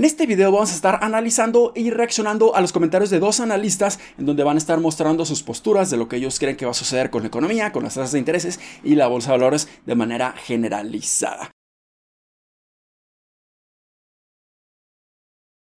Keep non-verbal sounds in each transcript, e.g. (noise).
En este video vamos a estar analizando y reaccionando a los comentarios de dos analistas en donde van a estar mostrando sus posturas de lo que ellos creen que va a suceder con la economía, con las tasas de intereses y la bolsa de valores de manera generalizada.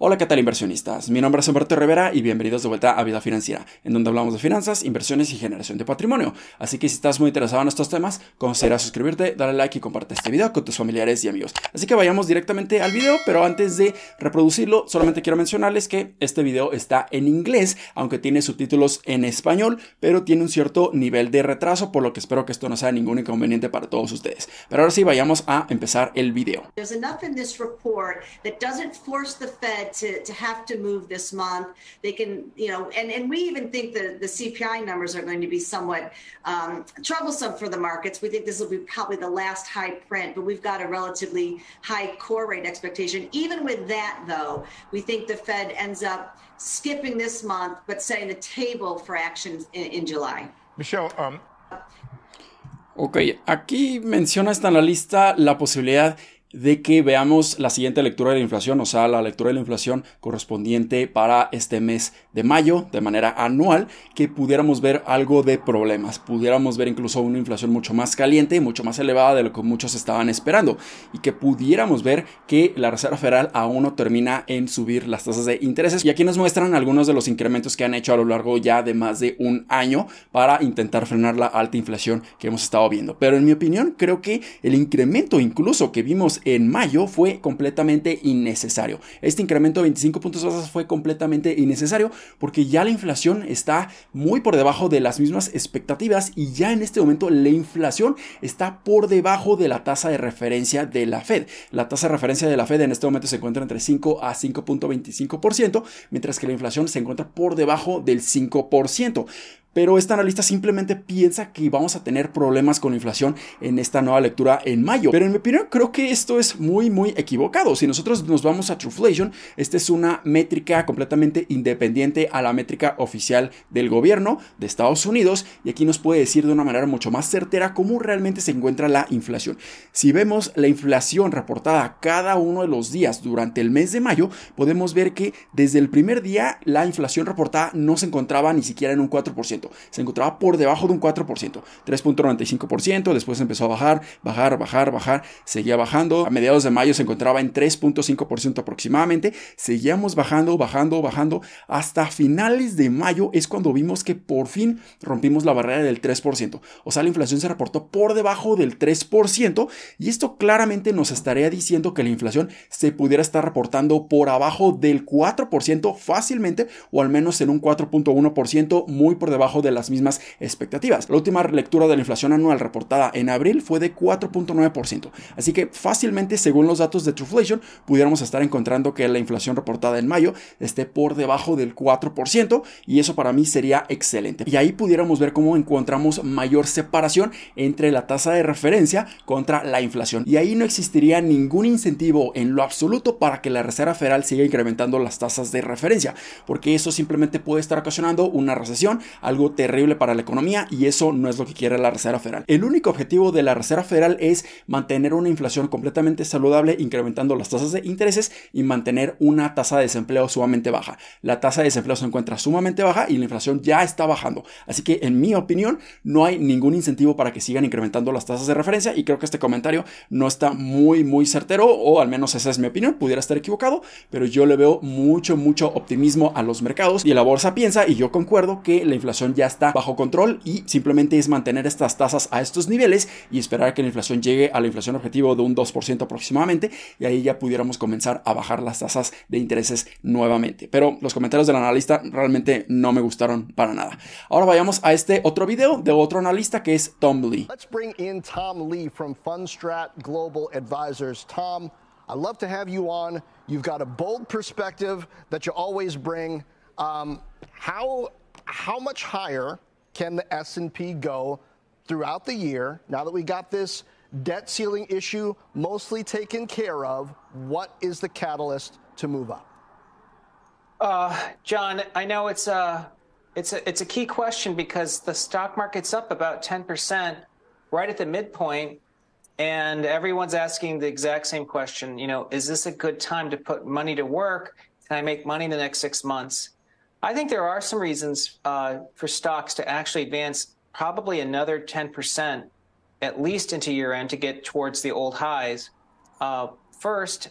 Hola, ¿qué tal inversionistas? Mi nombre es Humberto Rivera y bienvenidos de vuelta a Vida Financiera, en donde hablamos de finanzas, inversiones y generación de patrimonio. Así que si estás muy interesado en estos temas, considera suscribirte, darle like y comparte este video con tus familiares y amigos. Así que vayamos directamente al video, pero antes de reproducirlo, solamente quiero mencionarles que este video está en inglés, aunque tiene subtítulos en español, pero tiene un cierto nivel de retraso, por lo que espero que esto no sea ningún inconveniente para todos ustedes. Pero ahora sí, vayamos a empezar el video. To, to have to move this month. They can, you know, and, and we even think the, the CPI numbers are going to be somewhat um, troublesome for the markets. We think this will be probably the last high print, but we've got a relatively high core rate expectation. Even with that, though, we think the Fed ends up skipping this month, but setting the table for action in, in July. Michelle, um... Ok, aquí menciona esta lista la posibilidad de que veamos la siguiente lectura de la inflación, o sea, la lectura de la inflación correspondiente para este mes de mayo de manera anual, que pudiéramos ver algo de problemas, pudiéramos ver incluso una inflación mucho más caliente, mucho más elevada de lo que muchos estaban esperando, y que pudiéramos ver que la Reserva Federal aún no termina en subir las tasas de intereses. Y aquí nos muestran algunos de los incrementos que han hecho a lo largo ya de más de un año para intentar frenar la alta inflación que hemos estado viendo. Pero en mi opinión, creo que el incremento incluso que vimos en mayo fue completamente innecesario. Este incremento de 25 puntos básicos fue completamente innecesario porque ya la inflación está muy por debajo de las mismas expectativas y ya en este momento la inflación está por debajo de la tasa de referencia de la Fed. La tasa de referencia de la Fed en este momento se encuentra entre 5 a 5.25%, mientras que la inflación se encuentra por debajo del 5% pero esta analista simplemente piensa que vamos a tener problemas con la inflación en esta nueva lectura en mayo. Pero en mi opinión creo que esto es muy muy equivocado. Si nosotros nos vamos a Trueflation, esta es una métrica completamente independiente a la métrica oficial del gobierno de Estados Unidos y aquí nos puede decir de una manera mucho más certera cómo realmente se encuentra la inflación. Si vemos la inflación reportada cada uno de los días durante el mes de mayo, podemos ver que desde el primer día la inflación reportada no se encontraba ni siquiera en un 4% se encontraba por debajo de un 4%, 3.95%, después empezó a bajar, bajar, bajar, bajar, seguía bajando, a mediados de mayo se encontraba en 3.5% aproximadamente, seguíamos bajando, bajando, bajando, hasta finales de mayo es cuando vimos que por fin rompimos la barrera del 3%, o sea, la inflación se reportó por debajo del 3% y esto claramente nos estaría diciendo que la inflación se pudiera estar reportando por abajo del 4% fácilmente o al menos en un 4.1% muy por debajo de las mismas expectativas. La última lectura de la inflación anual reportada en abril fue de 4.9%. Así que fácilmente, según los datos de Trueflation, pudiéramos estar encontrando que la inflación reportada en mayo esté por debajo del 4% y eso para mí sería excelente. Y ahí pudiéramos ver cómo encontramos mayor separación entre la tasa de referencia contra la inflación. Y ahí no existiría ningún incentivo en lo absoluto para que la Reserva Federal siga incrementando las tasas de referencia, porque eso simplemente puede estar ocasionando una recesión, algo terrible para la economía y eso no es lo que quiere la Reserva Federal. El único objetivo de la Reserva Federal es mantener una inflación completamente saludable, incrementando las tasas de intereses y mantener una tasa de desempleo sumamente baja. La tasa de desempleo se encuentra sumamente baja y la inflación ya está bajando. Así que en mi opinión no hay ningún incentivo para que sigan incrementando las tasas de referencia y creo que este comentario no está muy muy certero o al menos esa es mi opinión, pudiera estar equivocado, pero yo le veo mucho mucho optimismo a los mercados y la bolsa piensa y yo concuerdo que la inflación ya está bajo control y simplemente es mantener estas tasas a estos niveles y esperar que la inflación llegue a la inflación objetivo de un 2% aproximadamente y ahí ya pudiéramos comenzar a bajar las tasas de intereses nuevamente. Pero los comentarios del analista realmente no me gustaron para nada. Ahora vayamos a este otro video de otro analista que es Tom Lee. Let's bring in Tom Lee from Fundstrat Global Advisors. Tom, I love to have you on. You've got a bold perspective that you always bring. Um, how how much higher can the S&P go throughout the year now that we got this debt ceiling issue mostly taken care of? What is the catalyst to move up? Uh, John, I know it's a it's a it's a key question because the stock market's up about ten percent right at the midpoint, and everyone's asking the exact same question. You know, is this a good time to put money to work? Can I make money in the next six months? I think there are some reasons uh, for stocks to actually advance probably another 10% at least into year end to get towards the old highs. Uh, first,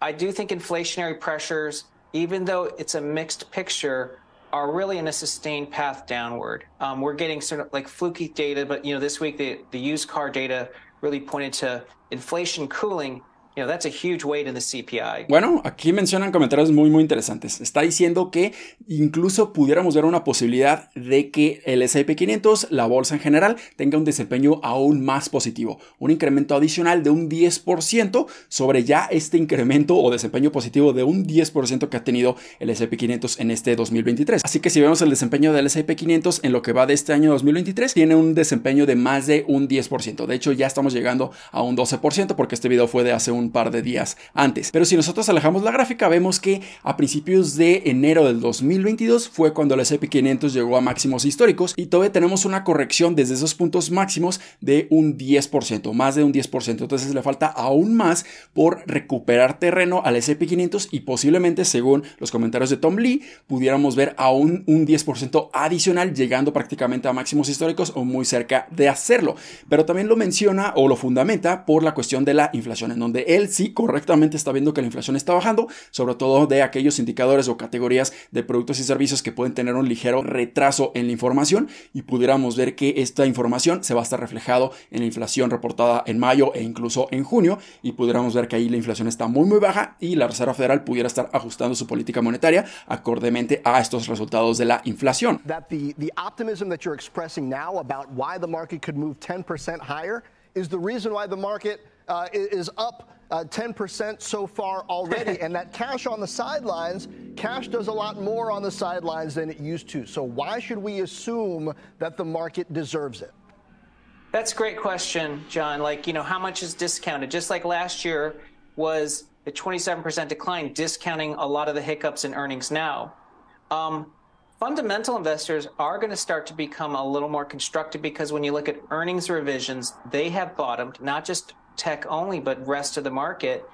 I do think inflationary pressures, even though it's a mixed picture, are really in a sustained path downward. Um, we're getting sort of like fluky data, but you know, this week the, the used car data really pointed to inflation cooling You know, that's a huge weight in the CPI. Bueno, aquí mencionan comentarios muy muy interesantes. Está diciendo que incluso pudiéramos ver una posibilidad de que el S&P 500, la bolsa en general, tenga un desempeño aún más positivo, un incremento adicional de un 10% sobre ya este incremento o desempeño positivo de un 10% que ha tenido el S&P 500 en este 2023. Así que si vemos el desempeño del S&P 500 en lo que va de este año 2023, tiene un desempeño de más de un 10%. De hecho, ya estamos llegando a un 12% porque este video fue de hace un un par de días antes. Pero si nosotros alejamos la gráfica, vemos que a principios de enero del 2022 fue cuando el S&P 500 llegó a máximos históricos y todavía tenemos una corrección desde esos puntos máximos de un 10%, más de un 10%. Entonces le falta aún más por recuperar terreno al S&P 500 y posiblemente, según los comentarios de Tom Lee, pudiéramos ver aún un 10% adicional llegando prácticamente a máximos históricos o muy cerca de hacerlo. Pero también lo menciona o lo fundamenta por la cuestión de la inflación, en donde él sí correctamente está viendo que la inflación está bajando, sobre todo de aquellos indicadores o categorías de productos y servicios que pueden tener un ligero retraso en la información y pudiéramos ver que esta información se va a estar reflejado en la inflación reportada en mayo e incluso en junio y pudiéramos ver que ahí la inflación está muy muy baja y la Reserva Federal pudiera estar ajustando su política monetaria acordemente a estos resultados de la inflación. That the, the optimism that you're expressing now about why the market could move 10% higher is the reason why the market uh, is up uh, 10% so far already. (laughs) and that cash on the sidelines, cash does a lot more on the sidelines than it used to. So why should we assume that the market deserves it? That's a great question, John. Like, you know, how much is discounted? Just like last year was a 27% decline, discounting a lot of the hiccups in earnings now. Um, fundamental investors are going to start to become a little more constructive because when you look at earnings revisions, they have bottomed, not just tech only, but rest of the market.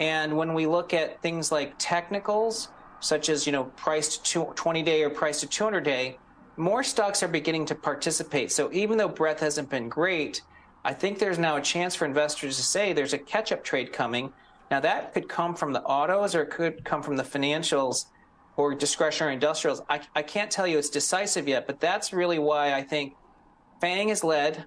And when we look at things like technicals, such as you know price to 20 day or price to 200 day, more stocks are beginning to participate. So even though breadth hasn't been great, I think there's now a chance for investors to say there's a catch up trade coming. Now that could come from the autos or it could come from the financials or discretionary industrials. I, I can't tell you it's decisive yet, but that's really why I think FANG is led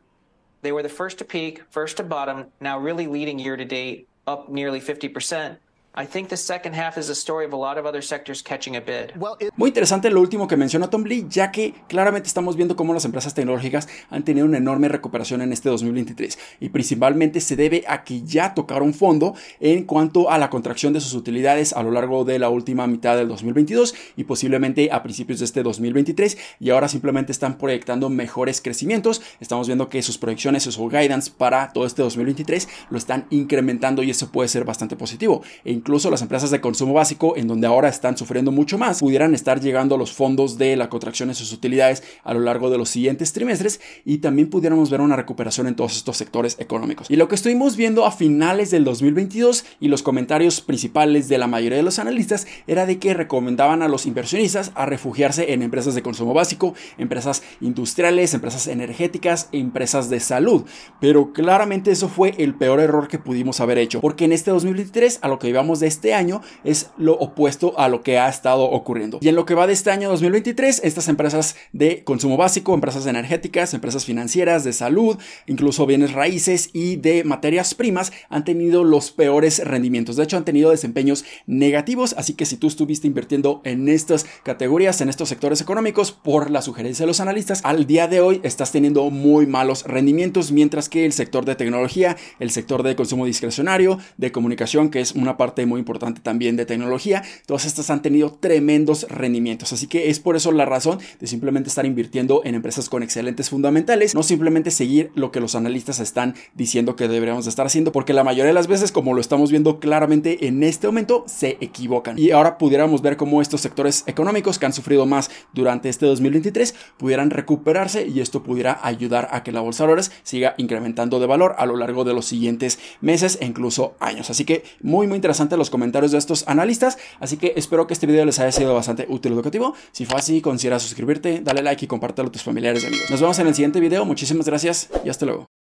They were the first to peak, first to bottom, now really leading year to date, up nearly 50%. I think the second half is a story of a lot of other sectors catching a bid. Muy interesante lo último que menciona Tom Lee, ya que claramente estamos viendo cómo las empresas tecnológicas han tenido una enorme recuperación en este 2023 y principalmente se debe a que ya tocaron fondo en cuanto a la contracción de sus utilidades a lo largo de la última mitad del 2022 y posiblemente a principios de este 2023 y ahora simplemente están proyectando mejores crecimientos. Estamos viendo que sus proyecciones, su guidance para todo este 2023 lo están incrementando y eso puede ser bastante positivo. Incluso las empresas de consumo básico, en donde ahora están sufriendo mucho más, pudieran estar llegando a los fondos de la contracción de sus utilidades a lo largo de los siguientes trimestres y también pudiéramos ver una recuperación en todos estos sectores económicos. Y lo que estuvimos viendo a finales del 2022 y los comentarios principales de la mayoría de los analistas era de que recomendaban a los inversionistas a refugiarse en empresas de consumo básico, empresas industriales, empresas energéticas, empresas de salud. Pero claramente eso fue el peor error que pudimos haber hecho, porque en este 2023 a lo que de este año es lo opuesto a lo que ha estado ocurriendo. Y en lo que va de este año 2023, estas empresas de consumo básico, empresas energéticas, empresas financieras, de salud, incluso bienes raíces y de materias primas han tenido los peores rendimientos. De hecho, han tenido desempeños negativos. Así que si tú estuviste invirtiendo en estas categorías, en estos sectores económicos, por la sugerencia de los analistas, al día de hoy estás teniendo muy malos rendimientos, mientras que el sector de tecnología, el sector de consumo discrecionario, de comunicación, que es una parte muy importante también de tecnología, todas estas han tenido tremendos rendimientos. Así que es por eso la razón de simplemente estar invirtiendo en empresas con excelentes fundamentales, no simplemente seguir lo que los analistas están diciendo que deberíamos estar haciendo, porque la mayoría de las veces, como lo estamos viendo claramente en este momento, se equivocan. Y ahora pudiéramos ver cómo estos sectores económicos que han sufrido más durante este 2023 pudieran recuperarse y esto pudiera ayudar a que la bolsa de valores siga incrementando de valor a lo largo de los siguientes meses e incluso años. Así que muy muy interesante los comentarios de estos analistas, así que espero que este video les haya sido bastante útil y educativo. Si fue así, considera suscribirte, dale like y compártelo a tus familiares y amigos. Nos vemos en el siguiente video, muchísimas gracias y hasta luego.